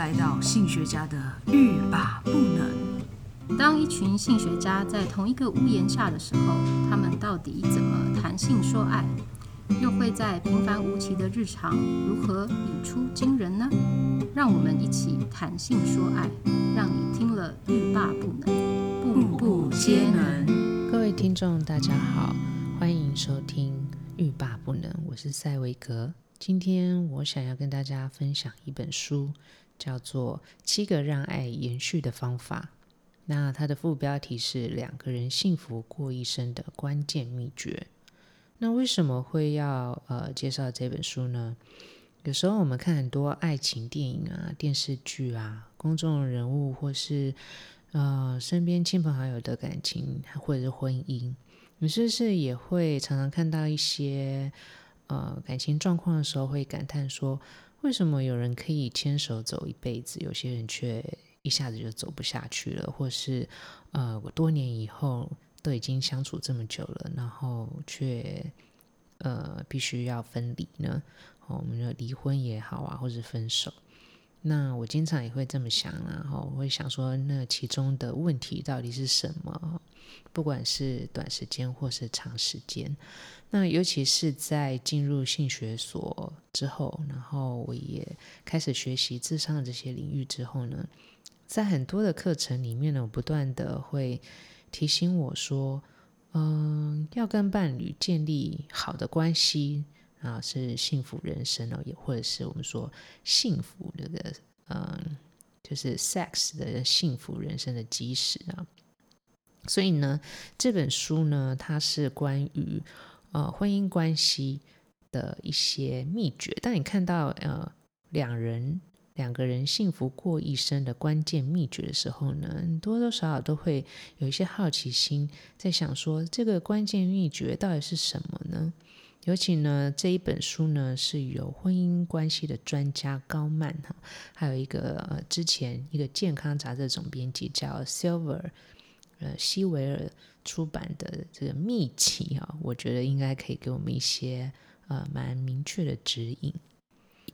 来到性学家的欲罢不能。当一群性学家在同一个屋檐下的时候，他们到底怎么谈性说爱？又会在平凡无奇的日常如何语出惊人呢？让我们一起谈性说爱，让你听了欲罢不能，步步皆能。各位听众，大家好，欢迎收听欲罢不能，我是赛维格。今天我想要跟大家分享一本书，叫做《七个让爱延续的方法》。那它的副标题是“两个人幸福过一生的关键秘诀”。那为什么会要呃介绍这本书呢？有时候我们看很多爱情电影啊、电视剧啊，公众人物或是呃身边亲朋好友的感情或者是婚姻，你是不是也会常常看到一些？呃，感情状况的时候会感叹说，为什么有人可以牵手走一辈子，有些人却一下子就走不下去了，或是呃，我多年以后都已经相处这么久了，然后却呃必须要分离呢？哦，我们说离婚也好啊，或是分手。那我经常也会这么想，然后我会想说，那其中的问题到底是什么？不管是短时间或是长时间，那尤其是在进入性学所之后，然后我也开始学习智商的这些领域之后呢，在很多的课程里面呢，我不断的会提醒我说，嗯，要跟伴侣建立好的关系。啊，是幸福人生哦，也或者是我们说幸福这个，嗯，就是 sex 的幸福人生的基石啊。所以呢，这本书呢，它是关于呃婚姻关系的一些秘诀。当你看到呃两人两个人幸福过一生的关键秘诀的时候呢，多多少少都会有一些好奇心，在想说这个关键秘诀到底是什么呢？尤其呢，这一本书呢是由婚姻关系的专家高曼哈，还有一个呃之前一个健康杂志总编辑叫 Silver，呃西维尔出版的这个秘籍啊，我觉得应该可以给我们一些呃蛮明确的指引。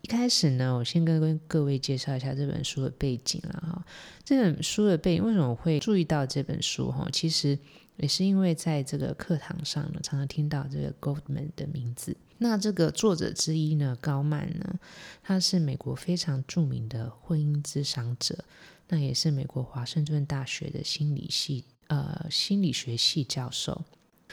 一开始呢，我先跟跟各位介绍一下这本书的背景了哈。这本书的背景为什么我会注意到这本书哈？其实。也是因为在这个课堂上呢，常常听到这个 Goldman 的名字。那这个作者之一呢，高曼呢，他是美国非常著名的婚姻咨商者，那也是美国华盛顿大学的心理系呃心理学系教授。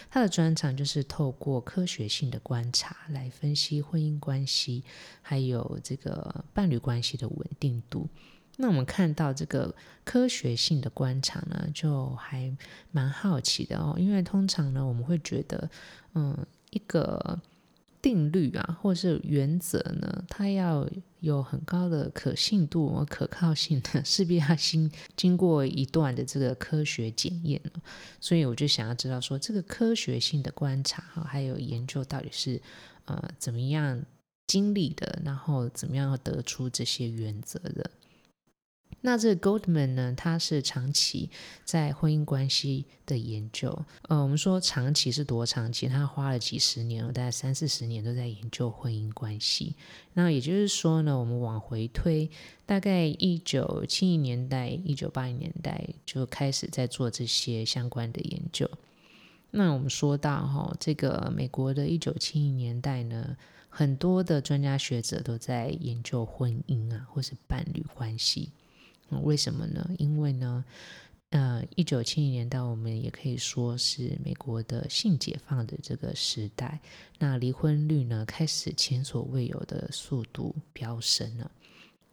他的专长就是透过科学性的观察来分析婚姻关系，还有这个伴侣关系的稳定度。那我们看到这个科学性的观察呢，就还蛮好奇的哦。因为通常呢，我们会觉得，嗯，一个定律啊，或是原则呢，它要有很高的可信度和可靠性的，势必要经经过一段的这个科学检验。所以我就想要知道说，这个科学性的观察哈，还有研究到底是呃怎么样经历的，然后怎么样得出这些原则的。那这 Goldman 呢，他是长期在婚姻关系的研究。呃，我们说长期是多长期？他花了几十年，大概三四十年都在研究婚姻关系。那也就是说呢，我们往回推，大概一九七零年代、一九八零年代就开始在做这些相关的研究。那我们说到哈，这个美国的一九七零年代呢，很多的专家学者都在研究婚姻啊，或是伴侣关系。为什么呢？因为呢，呃，一九七零年代，我们也可以说是美国的性解放的这个时代。那离婚率呢，开始前所未有的速度飙升了。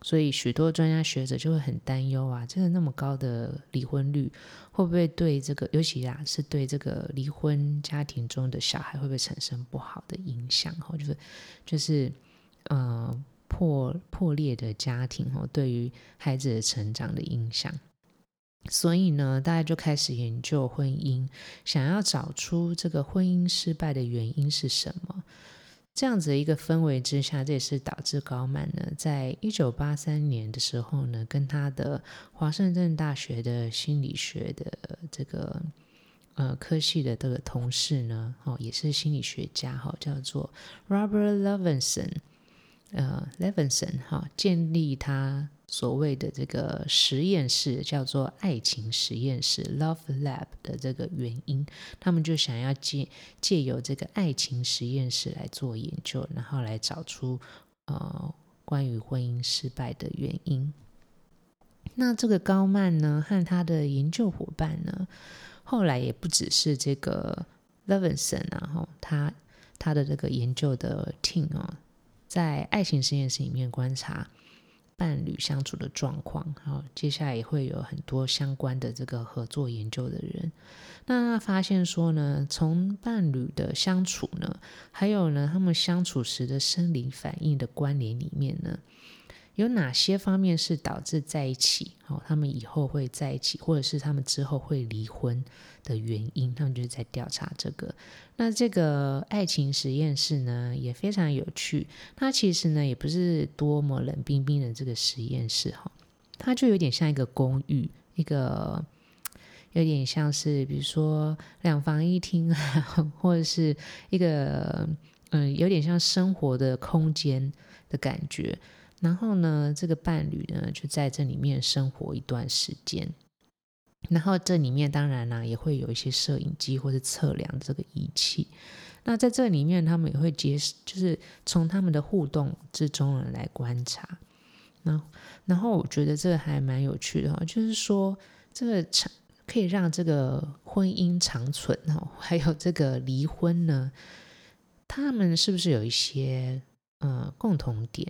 所以许多专家学者就会很担忧啊，这个那么高的离婚率，会不会对这个，尤其啊，是对这个离婚家庭中的小孩，会不会产生不好的影响？哈，就是，就是，呃。破破裂的家庭哦，对于孩子的成长的影响，所以呢，大家就开始研究婚姻，想要找出这个婚姻失败的原因是什么。这样子的一个氛围之下，这也是导致高曼呢，在一九八三年的时候呢，跟他的华盛顿大学的心理学的这个呃科系的这个同事呢，哦，也是心理学家哈，叫做 Robert Levenson。呃，Levinson 哈，建立他所谓的这个实验室，叫做爱情实验室 （Love Lab） 的这个原因，他们就想要借借由这个爱情实验室来做研究，然后来找出呃关于婚姻失败的原因。那这个高曼呢，和他的研究伙伴呢，后来也不只是这个 Levinson 啊，哈，他他的这个研究的 team 啊，在爱情实验室里面观察。伴侣相处的状况，然后，接下来也会有很多相关的这个合作研究的人，那发现说呢，从伴侣的相处呢，还有呢，他们相处时的生理反应的关联里面呢。有哪些方面是导致在一起？哦，他们以后会在一起，或者是他们之后会离婚的原因？他们就是在调查这个。那这个爱情实验室呢，也非常有趣。它其实呢，也不是多么冷冰冰的这个实验室哈，它就有点像一个公寓，一个有点像是比如说两房一厅啊，或者是一个嗯，有点像生活的空间的感觉。然后呢，这个伴侣呢就在这里面生活一段时间。然后这里面当然呢也会有一些摄影机或者测量这个仪器。那在这里面，他们也会接，就是从他们的互动之中呢来观察。那，然后我觉得这还蛮有趣的哈，就是说这个长可以让这个婚姻长存哦，还有这个离婚呢，他们是不是有一些呃共同点？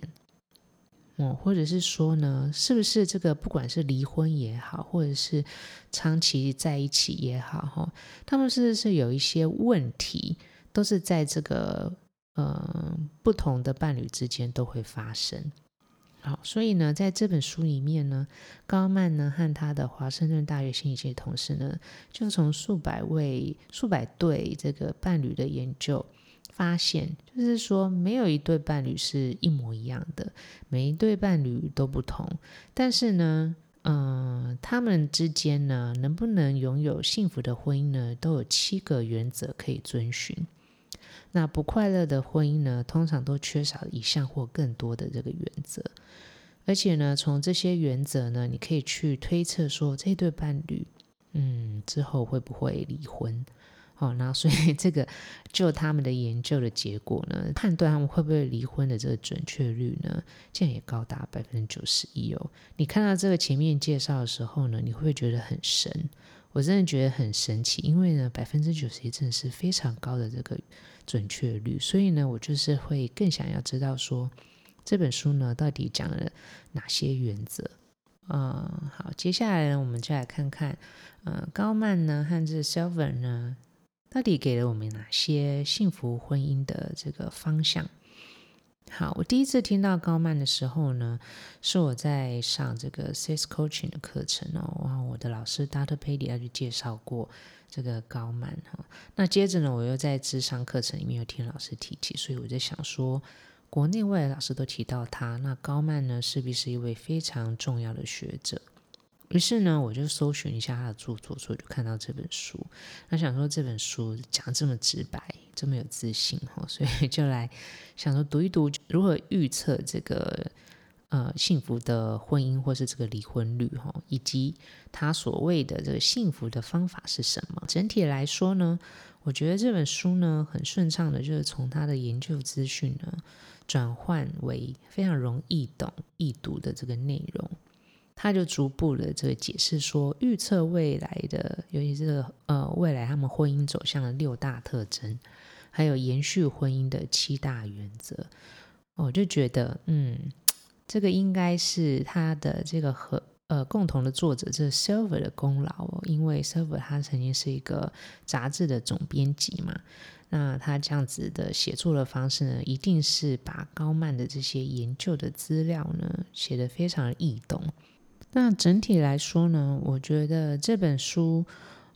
或者是说呢，是不是这个不管是离婚也好，或者是长期在一起也好，哈，他们是不是有一些问题，都是在这个呃不同的伴侣之间都会发生。好，所以呢，在这本书里面呢，高曼呢和他的华盛顿大学心理学同事呢，就从数百位、数百对这个伴侣的研究。发现就是说，没有一对伴侣是一模一样的，每一对伴侣都不同。但是呢，嗯、他们之间呢，能不能拥有幸福的婚姻呢，都有七个原则可以遵循。那不快乐的婚姻呢，通常都缺少一项或更多的这个原则。而且呢，从这些原则呢，你可以去推测说，这对伴侣，嗯，之后会不会离婚？哦，那所以这个就他们的研究的结果呢，判断他们会不会离婚的这个准确率呢，竟然也高达百分之九十一哦。你看到这个前面介绍的时候呢，你会不会觉得很神？我真的觉得很神奇，因为呢，百分之九十一真的是非常高的这个准确率。所以呢，我就是会更想要知道说，这本书呢到底讲了哪些原则？嗯，好，接下来呢，我们就来看看，嗯，高曼呢和这 Silver 呢。到底给了我们哪些幸福婚姻的这个方向？好，我第一次听到高曼的时候呢，是我在上这个 Sex Coaching 的课程哦，然后我的老师 Dr. Pady 他就介绍过这个高曼哈。那接着呢，我又在智商课程里面有听老师提起，所以我在想说，国内外的老师都提到他，那高曼呢，势必是一位非常重要的学者。于是呢，我就搜寻一下他的著作，所以就看到这本书。那想说这本书讲这么直白，这么有自信哈，所以就来想说读一读，如何预测这个呃幸福的婚姻或是这个离婚率哈，以及他所谓的这个幸福的方法是什么。整体来说呢，我觉得这本书呢很顺畅的，就是从他的研究资讯呢转换为非常容易懂易读的这个内容。他就逐步的这个解释说，预测未来的，尤其是呃未来他们婚姻走向的六大特征，还有延续婚姻的七大原则。我就觉得，嗯，这个应该是他的这个和呃共同的作者，这个 Silver 的功劳哦，因为 Silver 他曾经是一个杂志的总编辑嘛，那他这样子的写作的方式呢，一定是把高曼的这些研究的资料呢写得非常易懂。那整体来说呢，我觉得这本书，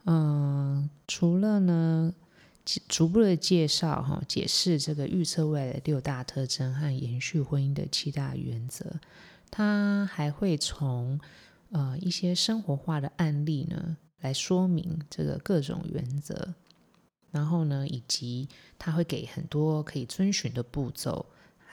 嗯、除了呢逐步的介绍哈，解释这个预测未来的六大特征和延续婚姻的七大原则，它还会从呃一些生活化的案例呢来说明这个各种原则，然后呢，以及它会给很多可以遵循的步骤。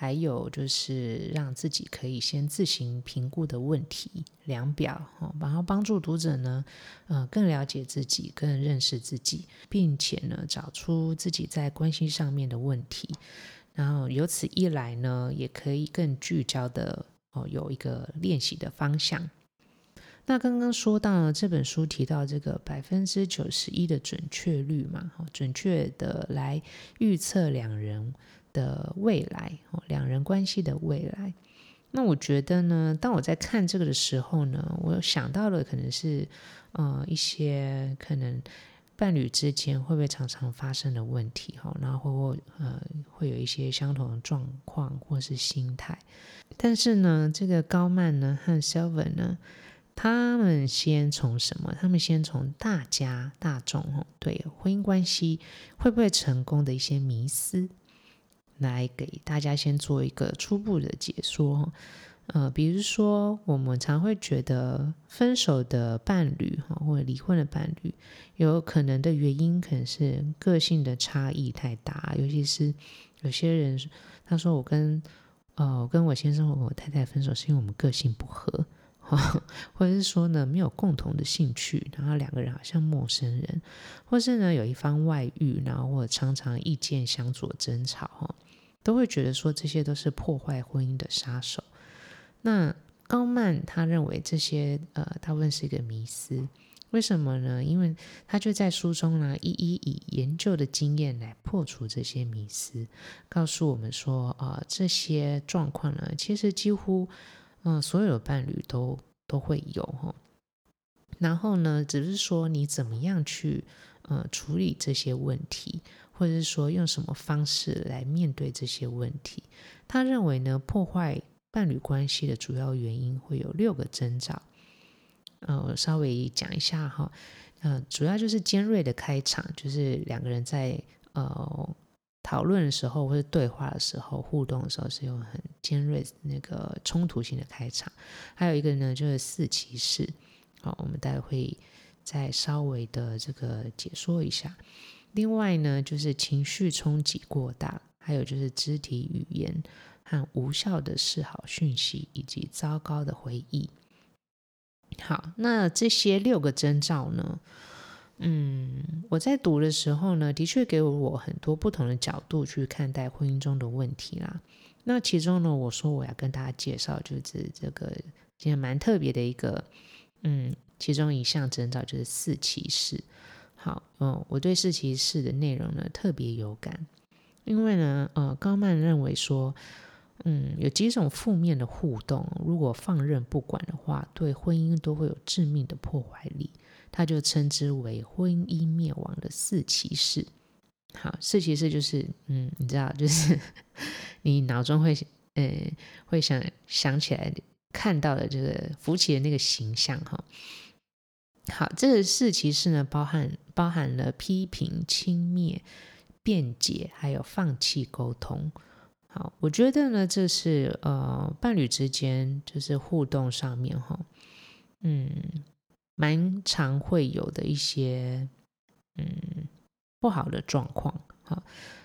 还有就是让自己可以先自行评估的问题量表，然后帮助读者呢，呃，更了解自己，更认识自己，并且呢，找出自己在关系上面的问题，然后由此一来呢，也可以更聚焦的哦，有一个练习的方向。那刚刚说到了这本书提到这个百分之九十一的准确率嘛，准确的来预测两人的未来，两人关系的未来。那我觉得呢，当我在看这个的时候呢，我想到的可能是，呃，一些可能伴侣之间会不会常常发生的问题，哈，然后会不会呃会有一些相同的状况或是心态。但是呢，这个高曼呢和 Selwyn 呢。他们先从什么？他们先从大家大众对婚姻关系会不会成功的一些迷思，来给大家先做一个初步的解说。呃，比如说我们常会觉得分手的伴侣哈，或者离婚的伴侣，有可能的原因可能是个性的差异太大，尤其是有些人他说我跟呃我跟我先生或我太太分手是因为我们个性不合。或者是说呢，没有共同的兴趣，然后两个人好像陌生人，或是呢有一方外遇，然后或者常常意见相左、争吵，哈，都会觉得说这些都是破坏婚姻的杀手。那高曼他认为这些呃，大部分是一个迷思，为什么呢？因为他就在书中呢，一一以研究的经验来破除这些迷思，告诉我们说啊、呃，这些状况呢，其实几乎。嗯，所有的伴侣都都会有哈，然后呢，只是说你怎么样去呃处理这些问题，或者是说用什么方式来面对这些问题。他认为呢，破坏伴侣关系的主要原因会有六个征兆。呃，我稍微讲一下哈，呃，主要就是尖锐的开场，就是两个人在呃。讨论的时候或者对话的时候，互动的时候是用很尖锐那个冲突性的开场。还有一个呢，就是四骑士。好，我们待会再稍微的这个解说一下。另外呢，就是情绪冲击过大，还有就是肢体语言和无效的示好讯息，以及糟糕的回忆。好，那这些六个征兆呢？嗯，我在读的时候呢，的确给我很多不同的角度去看待婚姻中的问题啦。那其中呢，我说我要跟大家介绍，就是这个今天蛮特别的一个，嗯，其中一项征兆就是四骑士。好，嗯，我对四骑士的内容呢特别有感，因为呢，呃，高曼认为说，嗯，有几种负面的互动，如果放任不管的话，对婚姻都会有致命的破坏力。他就称之为婚姻灭亡的四骑士。好，四骑士就是，嗯，你知道，就是 你脑中会，呃，会想想起来看到的这个福奇的那个形象哈。好，这个四骑士呢，包含包含了批评、轻蔑、辩解，还有放弃沟通。好，我觉得呢，这是呃伴侣之间就是互动上面哈，嗯。蛮常会有的一些嗯不好的状况，好，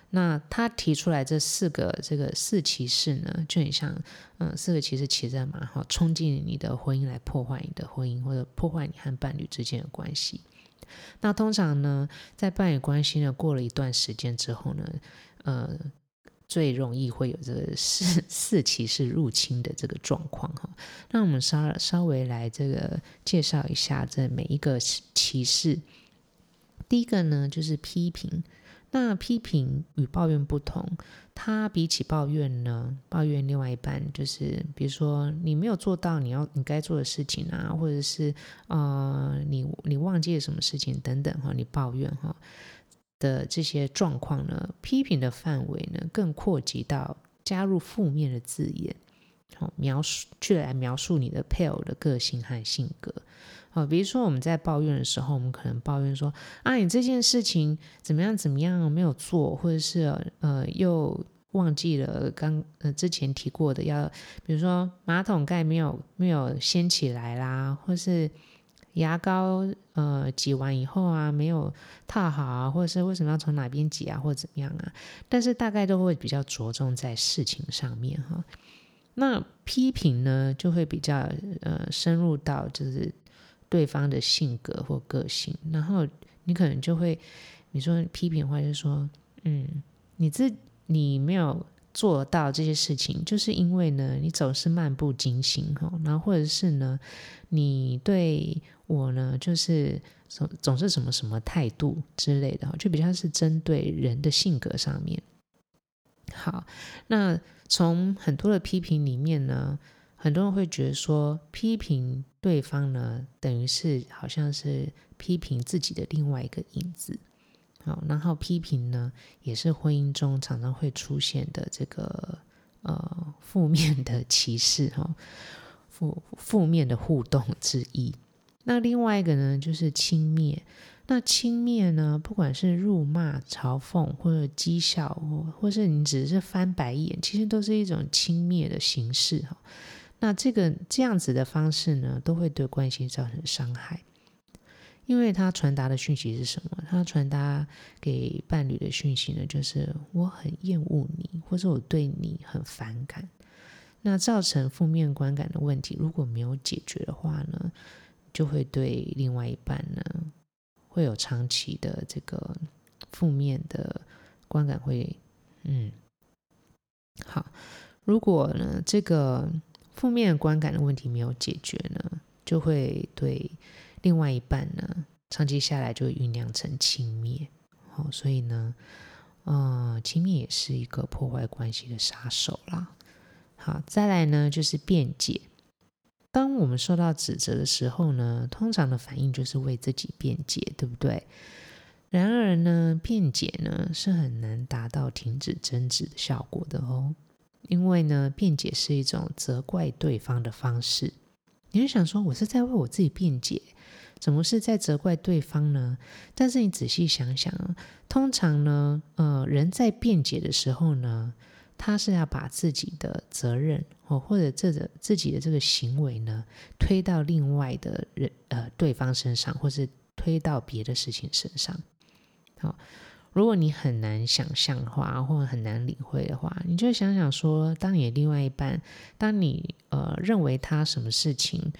那他提出来这四个这个四骑士呢，就很像嗯四个骑士骑着马哈，冲进你的婚姻来破坏你的婚姻，或者破坏你和伴侣之间的关系。那通常呢，在伴侣关系呢过了一段时间之后呢，呃。最容易会有这个四 四骑士入侵的这个状况哈，那我们稍稍微来这个介绍一下这每一个骑士。第一个呢就是批评，那批评与抱怨不同，他比起抱怨呢，抱怨另外一半就是，比如说你没有做到你要你该做的事情啊，或者是呃你你忘记了什么事情等等哈，你抱怨哈。的这些状况呢，批评的范围呢，更扩及到加入负面的字眼，好描述，去来描述你的配偶的个性和性格。好，比如说我们在抱怨的时候，我们可能抱怨说啊，你这件事情怎么样怎么样没有做，或者是呃又忘记了刚呃之前提过的要，比如说马桶盖没有没有掀起来啦，或是。牙膏呃挤完以后啊没有套好啊，或者是为什么要从哪边挤啊，或者怎么样啊？但是大概都会比较着重在事情上面哈。那批评呢，就会比较呃深入到就是对方的性格或个性，然后你可能就会你说批评的话，就说嗯，你自你没有。做到这些事情，就是因为呢，你总是漫不经心哈，然后或者是呢，你对我呢，就是总总是什么什么态度之类的，就比较是针对人的性格上面。好，那从很多的批评里面呢，很多人会觉得说，批评对方呢，等于是好像是批评自己的另外一个影子。好，然后批评呢，也是婚姻中常常会出现的这个呃负面的歧视哈，负负面的互动之一。那另外一个呢，就是轻蔑。那轻蔑呢，不管是辱骂、嘲讽，或者讥笑，或或是你只是翻白眼，其实都是一种轻蔑的形式哈。那这个这样子的方式呢，都会对关系造成伤害。因为他传达的讯息是什么？他传达给伴侣的讯息呢，就是我很厌恶你，或者我对你很反感。那造成负面观感的问题，如果没有解决的话呢，就会对另外一半呢会有长期的这个负面的观感会，嗯，好。如果呢这个负面观感的问题没有解决呢，就会对。另外一半呢，长期下来就会酝酿成轻蔑，好，所以呢，嗯，轻蔑也是一个破坏关系的杀手啦。好，再来呢就是辩解。当我们受到指责的时候呢，通常的反应就是为自己辩解，对不对？然而呢，辩解呢是很难达到停止争执的效果的哦，因为呢，辩解是一种责怪对方的方式。你就想说，我是在为我自己辩解。怎么是在责怪对方呢？但是你仔细想想，通常呢，呃，人在辩解的时候呢，他是要把自己的责任哦，或者这个自己的这个行为呢，推到另外的人呃对方身上，或是推到别的事情身上。好，如果你很难想象的话，或者很难领会的话，你就想想说，当你的另外一半，当你呃认为他什么事情，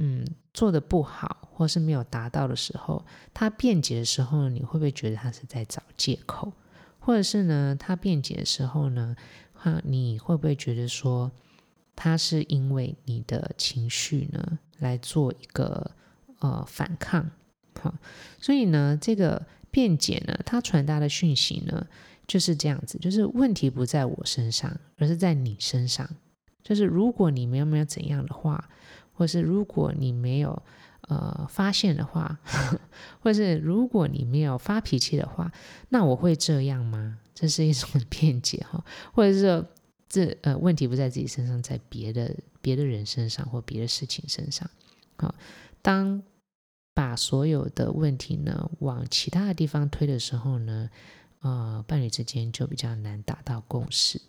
嗯，做的不好，或是没有达到的时候，他辩解的时候，你会不会觉得他是在找借口？或者是呢，他辩解的时候呢，哈，你会不会觉得说，他是因为你的情绪呢来做一个呃反抗？好，所以呢，这个辩解呢，他传达的讯息呢就是这样子，就是问题不在我身上，而是在你身上。就是如果你没有没有怎样的话。或是如果你没有呃发现的话，或是如果你没有发脾气的话，那我会这样吗？这是一种辩解哈，或者是说这呃问题不在自己身上，在别的别的人身上或别的事情身上。好，当把所有的问题呢往其他的地方推的时候呢，呃，伴侣之间就比较难达到共识。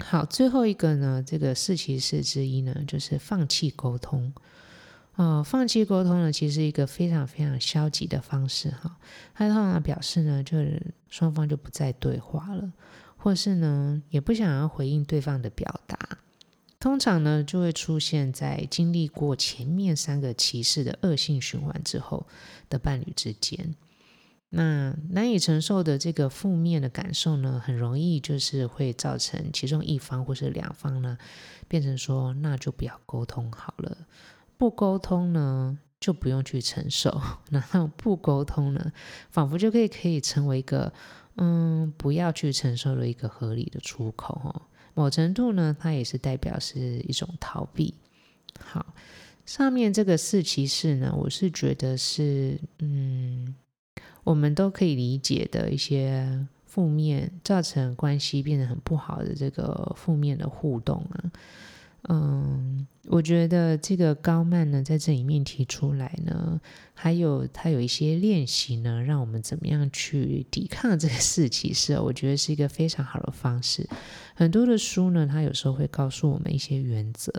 好，最后一个呢，这个四骑士之一呢，就是放弃沟通。哦，放弃沟通呢，其实一个非常非常消极的方式哈。它通常表示呢，就是双方就不再对话了，或是呢，也不想要回应对方的表达。通常呢，就会出现在经历过前面三个骑士的恶性循环之后的伴侣之间。那难以承受的这个负面的感受呢，很容易就是会造成其中一方或是两方呢，变成说那就不要沟通好了，不沟通呢就不用去承受，然后不沟通呢，仿佛就可以可以成为一个嗯不要去承受的一个合理的出口哦。某程度呢，它也是代表是一种逃避。好，上面这个四骑士呢，我是觉得是嗯。我们都可以理解的一些负面，造成关系变得很不好的这个负面的互动啊，嗯，我觉得这个高曼呢在这里面提出来呢，还有他有一些练习呢，让我们怎么样去抵抗这个四骑士，我觉得是一个非常好的方式。很多的书呢，他有时候会告诉我们一些原则，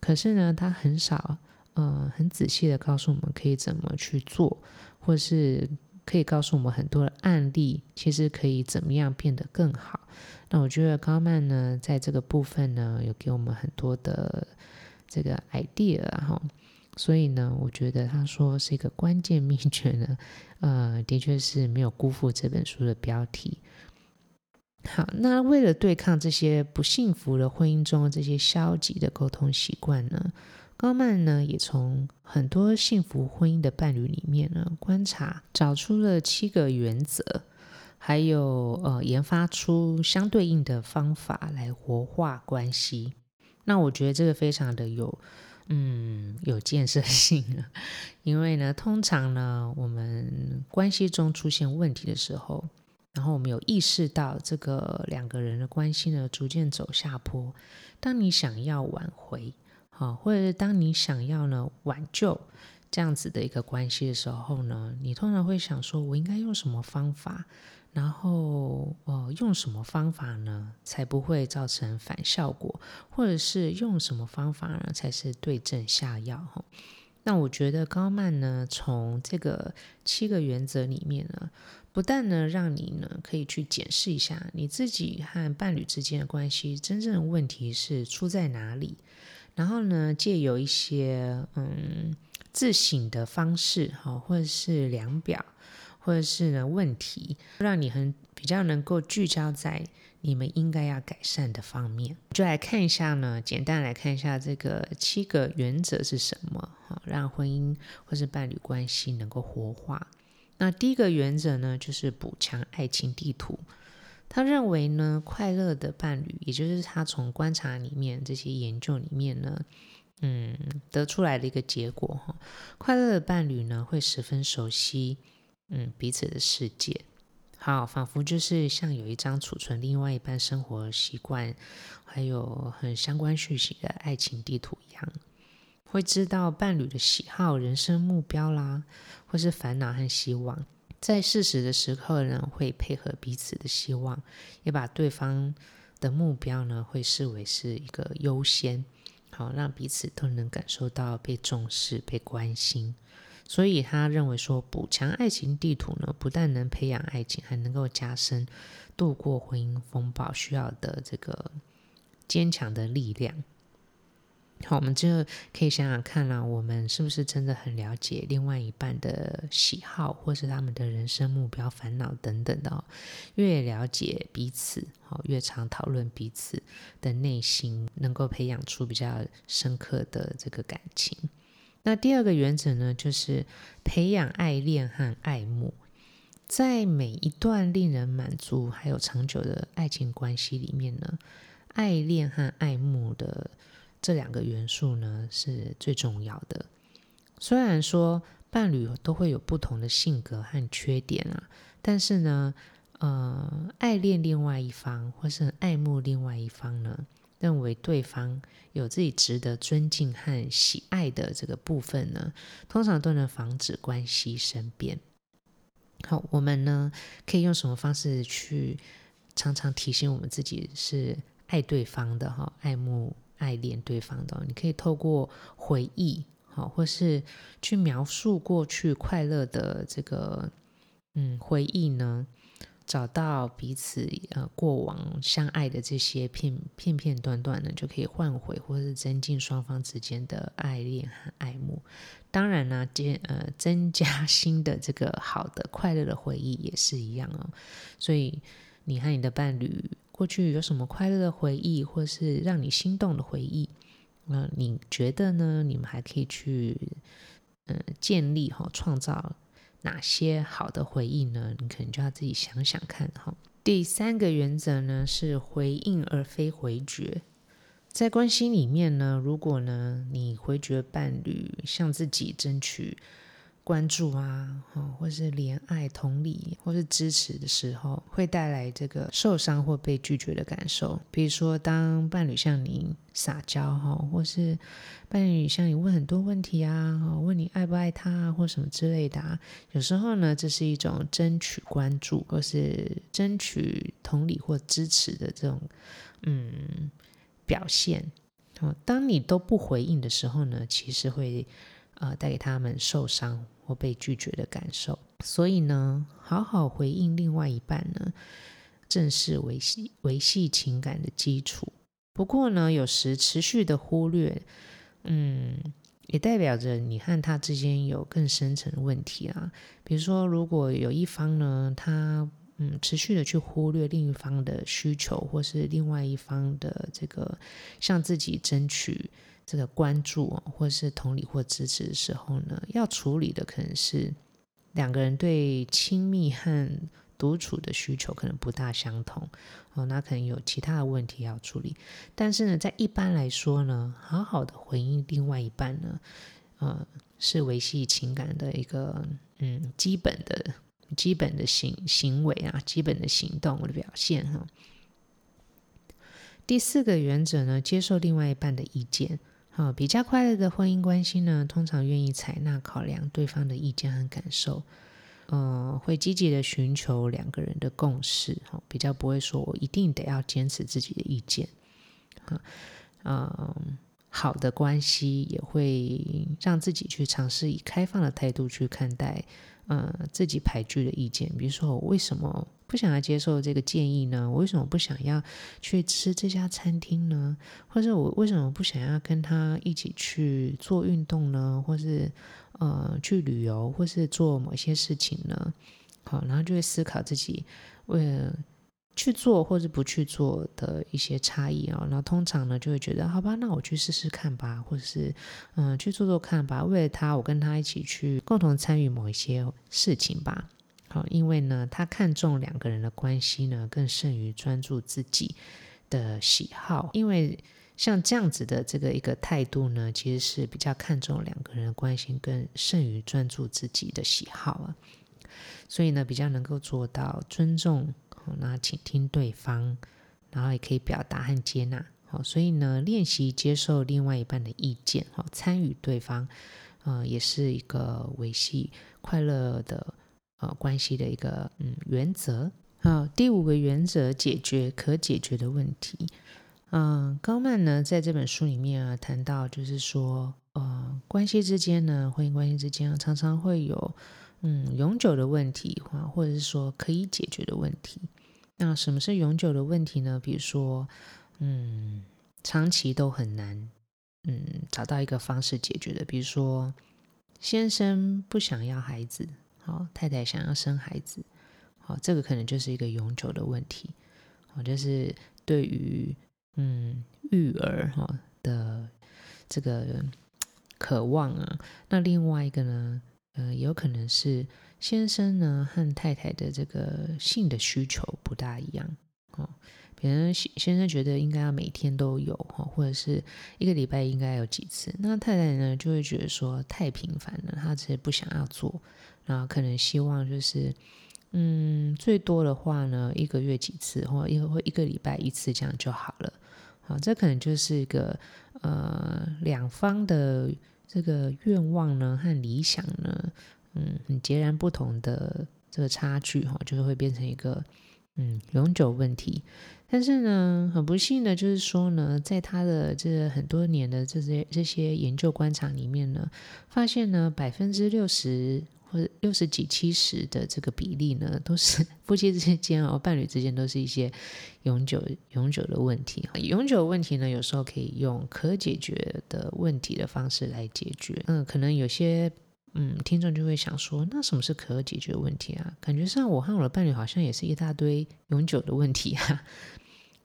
可是呢，他很少。呃很仔细的告诉我们可以怎么去做，或是可以告诉我们很多的案例，其实可以怎么样变得更好。那我觉得高曼呢，在这个部分呢，有给我们很多的这个 idea 哈，所以呢，我觉得他说是一个关键秘诀呢，呃，的确是没有辜负这本书的标题。好，那为了对抗这些不幸福的婚姻中的这些消极的沟通习惯呢，高曼呢也从很多幸福婚姻的伴侣里面呢观察，找出了七个原则。还有呃，研发出相对应的方法来活化关系。那我觉得这个非常的有，嗯，有建设性。因为呢，通常呢，我们关系中出现问题的时候，然后我们有意识到这个两个人的关系呢逐渐走下坡。当你想要挽回，好，或者是当你想要呢挽救这样子的一个关系的时候呢，你通常会想说，我应该用什么方法？然后，呃，用什么方法呢，才不会造成反效果？或者是用什么方法呢，才是对症下药？哈，那我觉得高曼呢，从这个七个原则里面呢，不但呢，让你呢可以去检视一下你自己和伴侣之间的关系，真正的问题是出在哪里？然后呢，借由一些嗯自省的方式，哈，或者是量表。或者是呢问题，让你很比较能够聚焦在你们应该要改善的方面，就来看一下呢，简单来看一下这个七个原则是什么，好，让婚姻或是伴侣关系能够活化。那第一个原则呢，就是补强爱情地图。他认为呢，快乐的伴侣，也就是他从观察里面这些研究里面呢，嗯，得出来的一个结果哈，快乐的伴侣呢，会十分熟悉。嗯，彼此的世界，好，仿佛就是像有一张储存另外一半生活习惯，还有很相关讯息的爱情地图一样，会知道伴侣的喜好、人生目标啦，或是烦恼和希望，在适时的时刻呢，会配合彼此的希望，也把对方的目标呢，会视为是一个优先，好，让彼此都能感受到被重视、被关心。所以他认为说，补强爱情地图呢，不但能培养爱情，还能够加深度过婚姻风暴需要的这个坚强的力量。好，我们就可以想想看啦，我们是不是真的很了解另外一半的喜好，或是他们的人生目标、烦恼等等的哦？越了解彼此，好，越常讨论彼此的内心，能够培养出比较深刻的这个感情。那第二个原则呢，就是培养爱恋和爱慕。在每一段令人满足还有长久的爱情关系里面呢，爱恋和爱慕的这两个元素呢，是最重要的。虽然说伴侣都会有不同的性格和缺点啊，但是呢，呃，爱恋另外一方或是爱慕另外一方呢，认为对方有自己值得尊敬和喜爱的这个部分呢，通常都能防止关系生变。好，我们呢可以用什么方式去常常提醒我们自己是爱对方的哈，爱慕、爱恋对方的？你可以透过回忆，好，或是去描述过去快乐的这个嗯回忆呢。找到彼此呃过往相爱的这些片片片段段呢，就可以唤回或是增进双方之间的爱恋和爱慕。当然呢，增呃增加新的这个好的快乐的回忆也是一样哦。所以你和你的伴侣过去有什么快乐的回忆，或是让你心动的回忆？那、呃、你觉得呢？你们还可以去嗯、建立和创造。哪些好的回忆呢？你可能就要自己想想看哈。第三个原则呢，是回应而非回绝。在关系里面呢，如果呢你回绝伴侣向自己争取关注啊，或是怜爱、同理或是支持的时候，会带来这个受伤或被拒绝的感受。比如说，当伴侣向你撒娇哈，或是伴侣向你问很多问题啊，问你爱不爱他啊，或什么之类的啊，有时候呢，这是一种争取关注或是争取同理或支持的这种嗯表现。哦，当你都不回应的时候呢，其实会呃带给他们受伤或被拒绝的感受。所以呢，好好回应另外一半呢，正是维系维系情感的基础。不过呢，有时持续的忽略，嗯，也代表着你和他之间有更深层的问题啊。比如说，如果有一方呢，他嗯持续的去忽略另一方的需求，或是另外一方的这个向自己争取这个关注，或是同理或支持的时候呢，要处理的可能是两个人对亲密和独处的需求可能不大相同哦，那可能有其他的问题要处理。但是呢，在一般来说呢，好好的回应另外一半呢，呃，是维系情感的一个嗯基本的基本的行行为啊，基本的行动的表现哈。第四个原则呢，接受另外一半的意见。好，比较快乐的婚姻关系呢，通常愿意采纳考量对方的意见和感受。嗯、呃，会积极的寻求两个人的共识，哈，比较不会说我一定得要坚持自己的意见，啊，嗯，好的关系也会让自己去尝试以开放的态度去看待，呃，自己排拒的意见，比如说我为什么不想要接受这个建议呢？我为什么不想要去吃这家餐厅呢？或者我为什么不想要跟他一起去做运动呢？或是呃，去旅游或是做某些事情呢，好，然后就会思考自己为了去做或者不去做的一些差异啊，然后通常呢就会觉得，好吧，那我去试试看吧，或者是嗯、去做做看吧，为了他，我跟他一起去共同参与某一些事情吧，好，因为呢，他看重两个人的关系呢，更胜于专注自己的喜好，因为。像这样子的这个一个态度呢，其实是比较看重两个人的关系，更胜于专注自己的喜好啊。所以呢，比较能够做到尊重，然后倾听对方，然后也可以表达和接纳。好，所以呢，练习接受另外一半的意见，哈，参与对方，呃，也是一个维系快乐的呃关系的一个嗯原则。好，第五个原则，解决可解决的问题。嗯，高曼呢，在这本书里面啊，谈到就是说，呃，关系之间呢，婚姻关系之间啊，常常会有嗯永久的问题，或或者是说可以解决的问题。那什么是永久的问题呢？比如说，嗯，长期都很难嗯找到一个方式解决的。比如说，先生不想要孩子，好，太太想要生孩子，好，这个可能就是一个永久的问题。好，就是对于嗯，育儿哈的这个渴望啊，那另外一个呢，呃，有可能是先生呢和太太的这个性的需求不大一样哦。比如先先生觉得应该要每天都有哈，或者是一个礼拜应该有几次，那太太呢就会觉得说太频繁了，她其实不想要做，那可能希望就是。嗯，最多的话呢，一个月几次，或一个或一个礼拜一次，这样就好了。好，这可能就是一个呃两方的这个愿望呢和理想呢，嗯，很截然不同的这个差距哈，就是会变成一个嗯永久问题。但是呢，很不幸的就是说呢，在他的这很多年的这些这些研究观察里面呢，发现呢百分之六十。或者六十几、七十的这个比例呢，都是 夫妻之间哦，伴侣之间都是一些永久、永久的问题。永久问题呢，有时候可以用可解决的问题的方式来解决。嗯，可能有些嗯听众就会想说，那什么是可解决问题啊？感觉上我和我的伴侣好像也是一大堆永久的问题啊。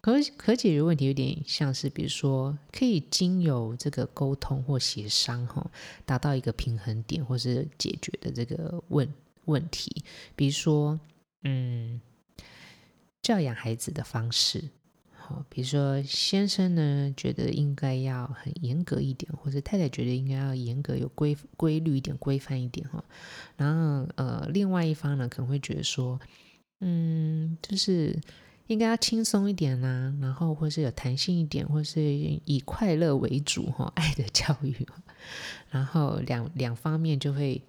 可可解决问题有点像是，比如说可以经由这个沟通或协商，哈，达到一个平衡点，或是解决的这个问问题。比如说，嗯，教养孩子的方式，好，比如说先生呢觉得应该要很严格一点，或者太太觉得应该要严格、有规规律一点、规范一点，哈。然后呃，另外一方呢可能会觉得说，嗯，就是。应该要轻松一点呐、然后或是有弹性一点，或是以快乐为主哈，爱的教育，然后两两方面就会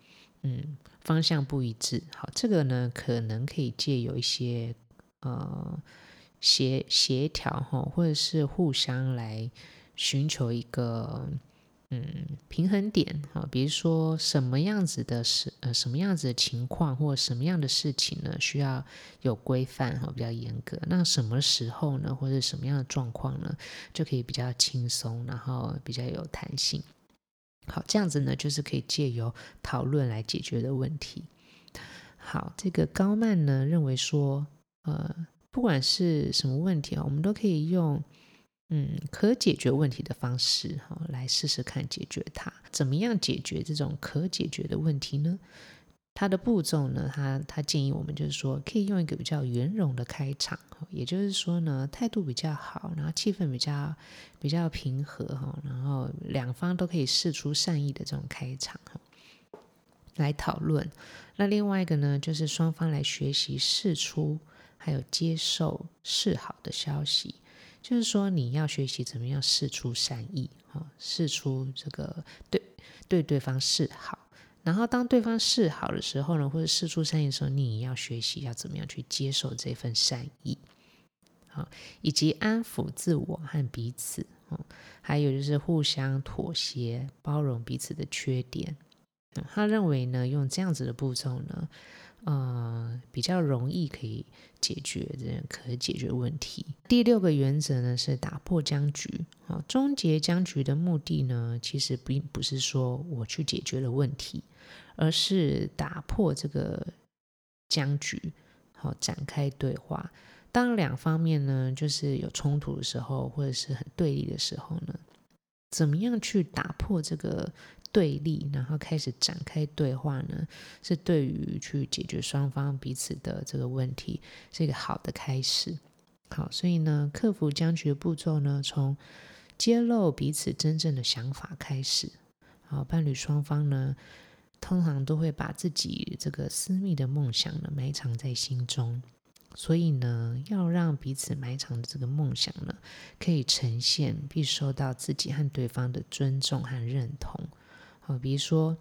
嗯方向不一致。好，这个呢可能可以借有一些呃协协调哈，或者是互相来寻求一个嗯平衡点啊，比如说什么样子的事呃什么样子的情况或什么样的事情呢，需要有规范哈，比较严格。那什么时候呢，或者什么样的状况呢，就可以比较轻松，然后比较有弹性。好，这样子呢，就是可以借由讨论来解决的问题。好，这个高曼呢认为说，呃，不管是什么问题啊，我们都可以用嗯可解决问题的方式哈来试试看解决它。怎么样解决这种可解决的问题呢？它的步骤呢，他他建议我们就是说，可以用一个比较圆融的开场，也就是说呢，态度比较好，然后气氛比较比较平和哈，然后两方都可以试出善意的这种开场哈，来讨论。那另外一个呢，就是双方来学习释出还有接受示好的消息，就是说你要学习怎么样释出善意哈，释出这个对对对方示好。然后，当对方示好的时候呢，或者释出善意的时候，你也要学习要怎么样去接受这份善意，好，以及安抚自我和彼此，还有就是互相妥协、包容彼此的缺点。他认为呢，用这样子的步骤呢，呃，比较容易可以解决这可解决问题。第六个原则呢是打破僵局，好，终结僵局的目的呢，其实并不是说我去解决了问题。而是打破这个僵局，好，展开对话。当两方面呢，就是有冲突的时候，或者是很对立的时候呢，怎么样去打破这个对立，然后开始展开对话呢？是对于去解决双方彼此的这个问题，是一个好的开始。好，所以呢，克服僵局的步骤呢，从揭露彼此真正的想法开始。好，伴侣双方呢，通常都会把自己这个私密的梦想呢埋藏在心中，所以呢，要让彼此埋藏的这个梦想呢可以呈现，并受到自己和对方的尊重和认同。好，比如说，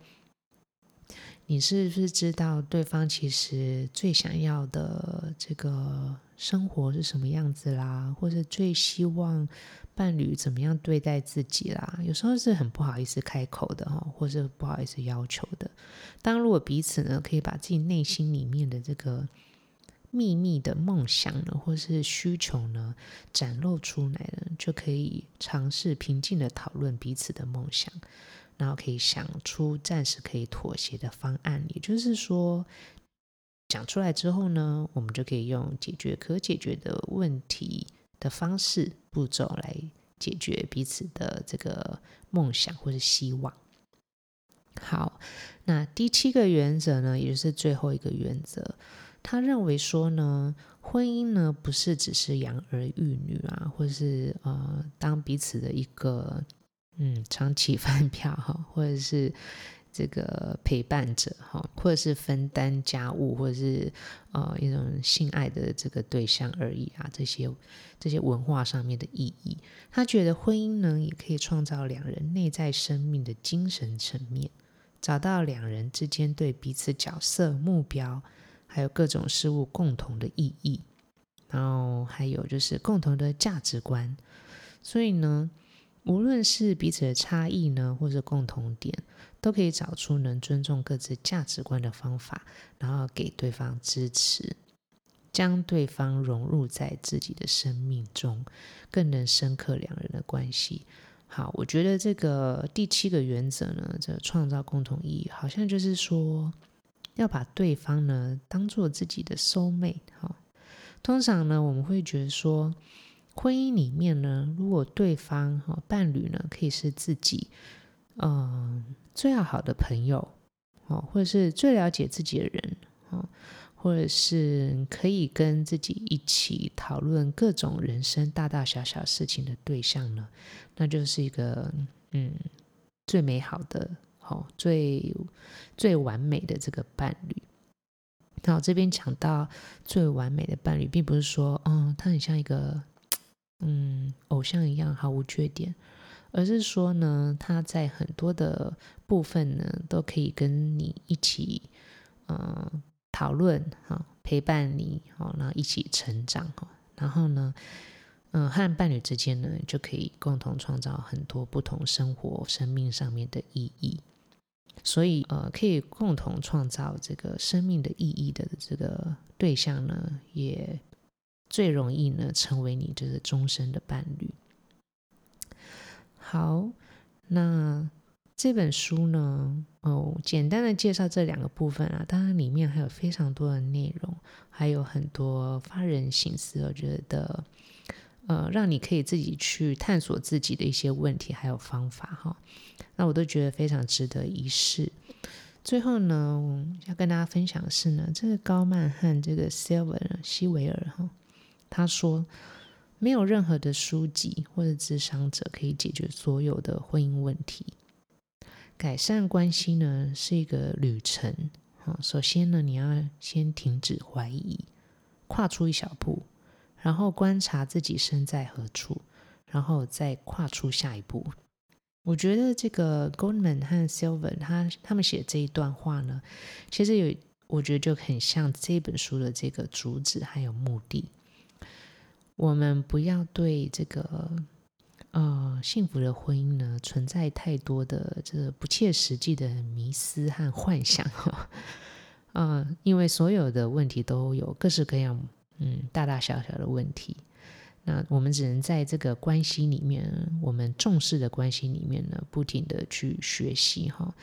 你是不是知道对方其实最想要的这个生活是什么样子啦，或者最希望伴侣怎么样对待自己啦？有时候是很不好意思开口的哈，或是不好意思要求的。当如果彼此呢，可以把自己内心里面的这个秘密的梦想呢，或是需求呢，展露出来了，就可以尝试平静的讨论彼此的梦想，然后可以想出暂时可以妥协的方案。也就是说，讲出来之后呢，我们就可以用解决可解决的问题的方式步骤来解决彼此的这个梦想或是希望。好，那第七个原则呢，也就是最后一个原则，他认为说呢，婚姻呢不是只是养儿育女啊，或是呃当彼此的一个嗯长期饭票哈，或者是。这个陪伴者哈，或者是分担家务，或者是呃一种性爱的这个对象而已啊，这些这些文化上面的意义，他觉得婚姻呢也可以创造两人内在生命的精神层面，找到两人之间对彼此角色、目标，还有各种事物共同的意义，然后还有就是共同的价值观，所以呢。无论是彼此的差异呢，或者共同点，都可以找出能尊重各自价值观的方法，然后给对方支持，将对方融入在自己的生命中，更能深刻两人的关系。好，我觉得这个第七个原则呢，这创造共同意义，好像就是说要把对方呢当做自己的 soul mate。哈，通常呢，我们会觉得说。婚姻里面呢，如果对方哈伴侣呢，可以是自己嗯最要好的朋友哦，或者是最了解自己的人哦，或者是可以跟自己一起讨论各种人生大大小小事情的对象呢，那就是一个嗯最美好的哦，最最完美的这个伴侣。那我，这边讲到最完美的伴侣，并不是说嗯，他很像一个。嗯，偶像一样毫无缺点，而是说呢，他在很多的部分呢，都可以跟你一起，呃，讨论哈，陪伴你，然后一起成长哈，然后呢，嗯，和伴侣之间呢，就可以共同创造很多不同生活、生命上面的意义。所以，呃，可以共同创造这个生命的意义的这个对象呢，也最容易呢成为你这个终身的伴侣。好，那这本书呢，哦，简单的介绍这两个部分啊，当然里面还有非常多的内容，还有很多发人省思，我觉得。呃，让你可以自己去探索自己的一些问题，还有方法哈。那我都觉得非常值得一试。最后呢，要跟大家分享的是呢，这个高曼和这个 Silver 西维尔哈，他说没有任何的书籍或者智商者可以解决所有的婚姻问题。改善关系呢是一个旅程。哈，首先呢，你要先停止怀疑，跨出一小步。然后观察自己身在何处，然后再跨出下一步。我觉得这个 Goldman 和 Silver 他他们写这一段话呢，其实有我觉得就很像这本书的这个主旨还有目的。我们不要对这个呃幸福的婚姻呢存在太多的这个不切实际的迷思和幻想哈。呃，因为所有的问题都有各式各样。嗯，大大小小的问题，那我们只能在这个关系里面，我们重视的关系里面呢，不停的去学习哈。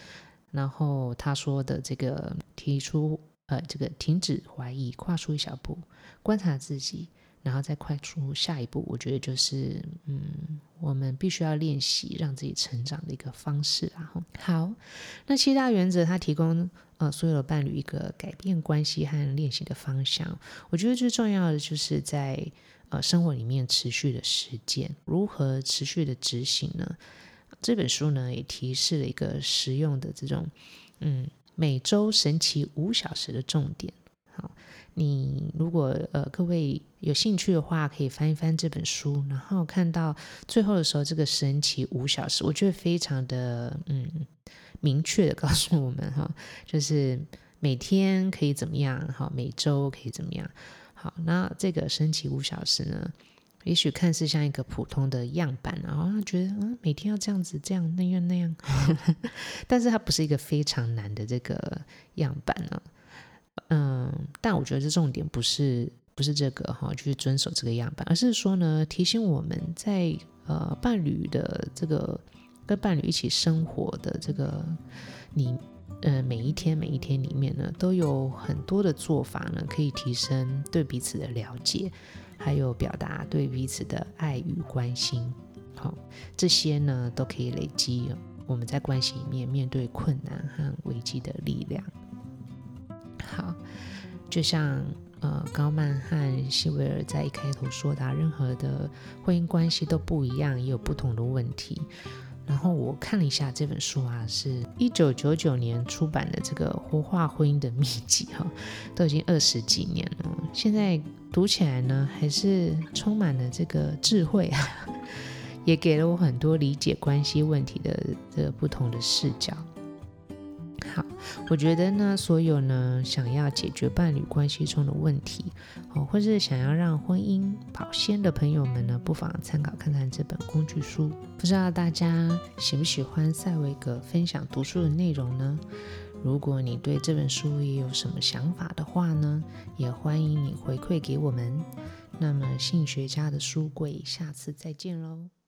然后他说的这个提出呃，这个停止怀疑，跨出一小步，观察自己，然后再快出下一步。我觉得就是嗯，我们必须要练习让自己成长的一个方式啊。好，那七大原则它提供。呃，所有的伴侣一个改变关系和练习的方向，我觉得最重要的就是在呃生活里面持续的实践，如何持续的执行呢？这本书呢也提示了一个实用的这种，嗯，每周神奇五小时的重点。好，你如果呃各位有兴趣的话，可以翻一翻这本书，然后看到最后的时候，这个神奇五小时，我觉得非常的嗯。明确的告诉我们哈，就是每天可以怎么样哈，每周可以怎么样好。那这个神奇五小时呢，也许看似像一个普通的样板，然后觉得嗯，每天要这样子这样那样那样，但是它不是一个非常难的这个样板呢。嗯，但我觉得这重点不是不是这个哈，就是遵守这个样板，而是说呢，提醒我们在呃伴侣的这个。跟伴侣一起生活的这个你，呃，每一天每一天里面呢，都有很多的做法呢，可以提升对彼此的了解，还有表达对彼此的爱与关心。好，这些呢都可以累积我们在关系里面面对困难和危机的力量。好，就像呃高曼和希维尔在一开头说的，任何的婚姻关系都不一样，也有不同的问题。然后我看了一下这本书啊，是一九九九年出版的这个《活化婚姻的秘籍》哈，都已经二十几年了，现在读起来呢，还是充满了这个智慧啊，也给了我很多理解关系问题的这个不同的视角。好，我觉得呢，所有呢想要解决伴侣关系中的问题，哦，或是想要让婚姻保鲜的朋友们呢，不妨参考看看这本工具书。不知道大家喜不喜欢塞维格分享读书的内容呢？如果你对这本书也有什么想法的话呢，也欢迎你回馈给我们。那么，性学家的书柜，下次再见喽。